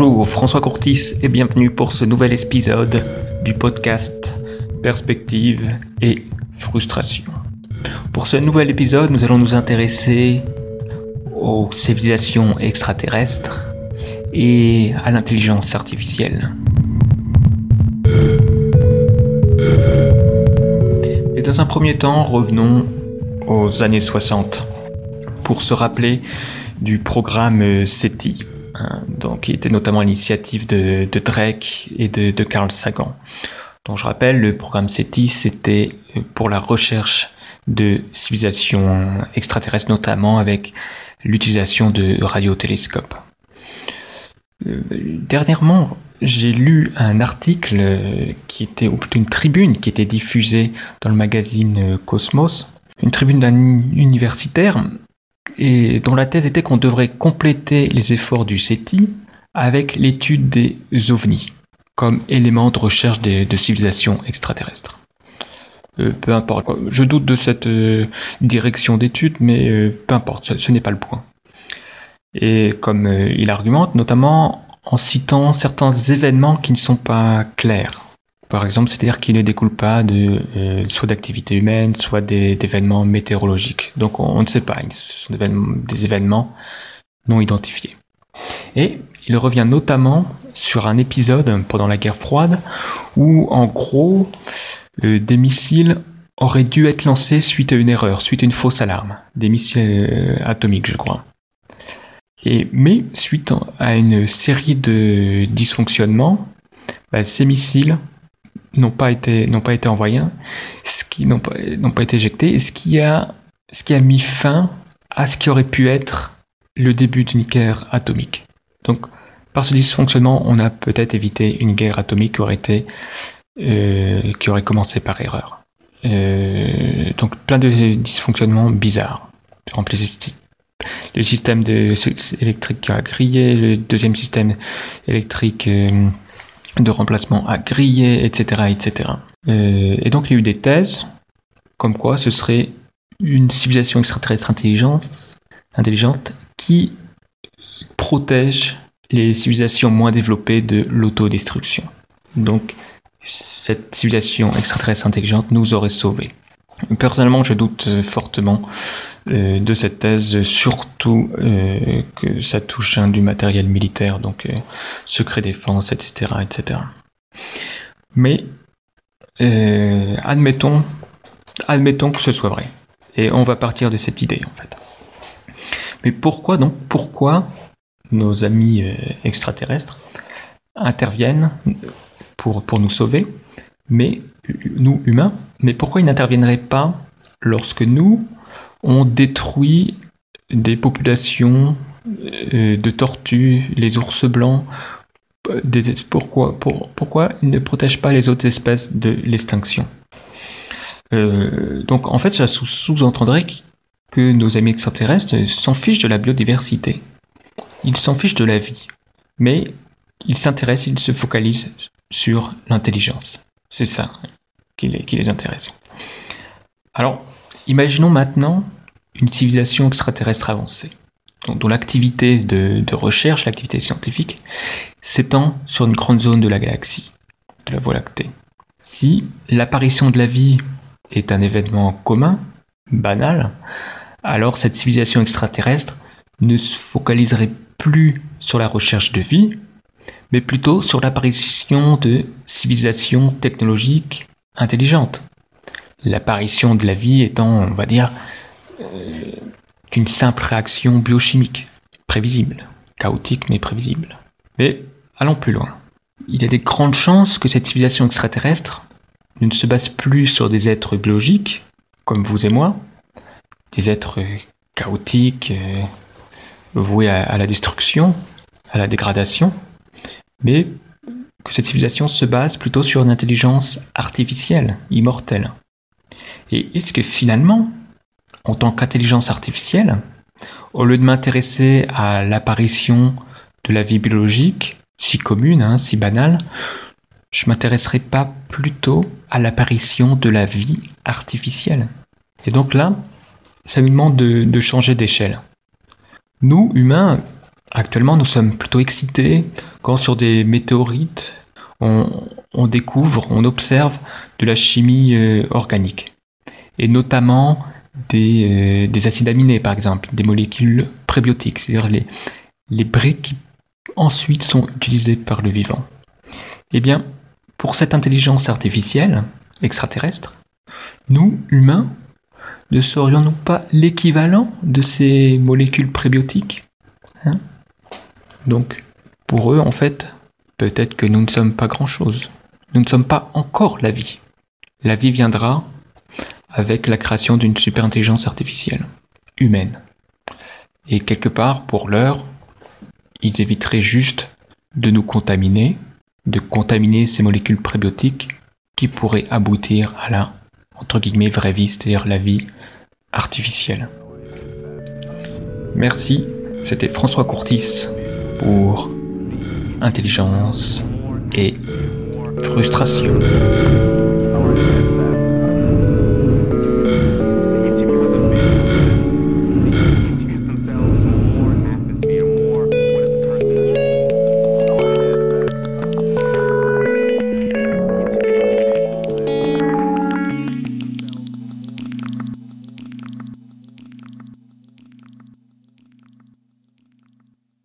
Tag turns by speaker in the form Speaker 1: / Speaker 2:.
Speaker 1: Bonjour, François Courtis et bienvenue pour ce nouvel épisode du podcast Perspective et Frustration. Pour ce nouvel épisode, nous allons nous intéresser aux civilisations extraterrestres et à l'intelligence artificielle. Et dans un premier temps, revenons aux années 60 pour se rappeler du programme SETI, hein, donc, qui était notamment l'initiative de, Drake et de, de, Carl Sagan. Donc je rappelle, le programme SETI, c'était pour la recherche de civilisations extraterrestres, notamment avec l'utilisation de radiotélescopes. Euh, dernièrement, j'ai lu un article qui était, ou plutôt une tribune qui était diffusée dans le magazine Cosmos, une tribune d'un universitaire et dont la thèse était qu'on devrait compléter les efforts du SETI avec l'étude des ovnis comme élément de recherche de civilisations extraterrestres. Euh, peu importe. Je doute de cette euh, direction d'étude, mais euh, peu importe, ce, n'est pas le point. Et comme il argumente, notamment en citant certains événements qui ne sont pas clairs. Par exemple, c'est-à-dire qui ne découlent pas de soit d'activités humaines, soit d'événements météorologiques. Donc on, ne sait pas, ce sont des événements non identifiés. Et il revient notamment sur un épisode pendant la guerre froide où en gros des missiles auraient dû être lancés suite à une erreur, suite à une fausse alarme, des missiles euh, atomiques je crois. Et, mais suite à une série de dysfonctionnements, bah, ces missiles n'ont pas été n'ont pas été envoyés, ce qui n'ont pas pas été éjectés, ce qui a ce qui a mis fin à ce qui aurait pu être le début d'une guerre atomique. Donc par ce dysfonctionnement, on a peut-être évité une guerre atomique qui aurait été euh, qui aurait commencé par erreur. Euh, donc plein de dysfonctionnements bizarres. Par exemple, le système électrique a grillé, le deuxième système électrique euh, de remplacement a grillé, etc. etc. et donc il y a eu des thèses comme quoi ce serait une civilisation extraterrestre intelligente, intelligente qui protège les civilisations moins développées de l'autodestruction. Donc cette civilisation extraterrestre intelligente nous aurait sauvés. Personnellement, je doute fortement euh, de cette thèse, surtout euh, que ça touche du matériel militaire, donc euh, secret défense, etc., etc. Mais admettons, admettons que ce soit vrai, et on va partir de cette idée en fait. Mais pourquoi donc Pourquoi nos amis extraterrestres interviennent pour, pour nous sauver, mais nous humains, mais pourquoi ils n'interviendraient pas lorsque nous, on détruit des populations euh, de tortues, les ours blancs des, pourquoi, pour, pourquoi ils ne protègent pas les autres espèces de l'extinction? Euh, Donc en fait, ça sous-entendrait que nos amis extraterrestres s'en fichent de la biodiversité. Ils s'en fichent de la vie. Mais ils s'intéressent, ils se focalisent sur l'intelligence. C'est ça qui les, qui les intéresse. Alors, imaginons maintenant une civilisation extraterrestre avancée, dont, l'activité de, recherche, l'activité scientifique, s'étend sur une grande zone de la galaxie, de la Voie lactée. Si l'apparition de la vie est un événement commun, banal, alors cette civilisation extraterrestre ne se focaliserait plus sur la recherche de vie, mais plutôt sur l'apparition de civilisations technologiques intelligentes. L'apparition de la vie étant, on va dire, euh, qu'une simple réaction biochimique, prévisible, chaotique mais prévisible. Mais allons plus loin. Il y a des grandes chances que cette civilisation extraterrestre ne se base plus sur des êtres biologiques, comme vous et moi, des êtres chaotiques, euh, voués à la destruction, à la dégradation, mais que cette civilisation se base plutôt sur une intelligence artificielle, immortelle. Et est-ce que finalement, en tant qu'intelligence artificielle, au lieu de m'intéresser à l'apparition de la vie biologique, si commune, hein, si banale, je m'intéresserai pas plutôt à l'apparition de la vie artificielle. Et donc là, ça nous demande de changer d'échelle. Nous, humains, Actuellement, nous sommes plutôt excités quand sur des météorites, on, découvre, on observe de la chimie euh, organique. Et notamment des, euh, des, acides aminés, par exemple, des molécules prébiotiques, c'est-à-dire les, les briques qui ensuite sont utilisées par le vivant. Eh bien, pour cette intelligence artificielle extraterrestre, nous, humains, ne serions-nous pas l'équivalent de ces molécules prébiotiques hein? Donc, pour eux, en fait, peut-être que nous ne sommes pas grand-chose. Nous ne sommes pas encore la vie. La vie viendra avec la création d'une super-intelligence artificielle, humaine. Et quelque part, pour l'heure, ils éviteraient juste de nous contaminer, de contaminer ces molécules prébiotiques qui pourraient aboutir à la, entre guillemets, vraie vie, c'est-à-dire la vie artificielle. Merci, c'était François Courtis pour Intelligence et Frustration.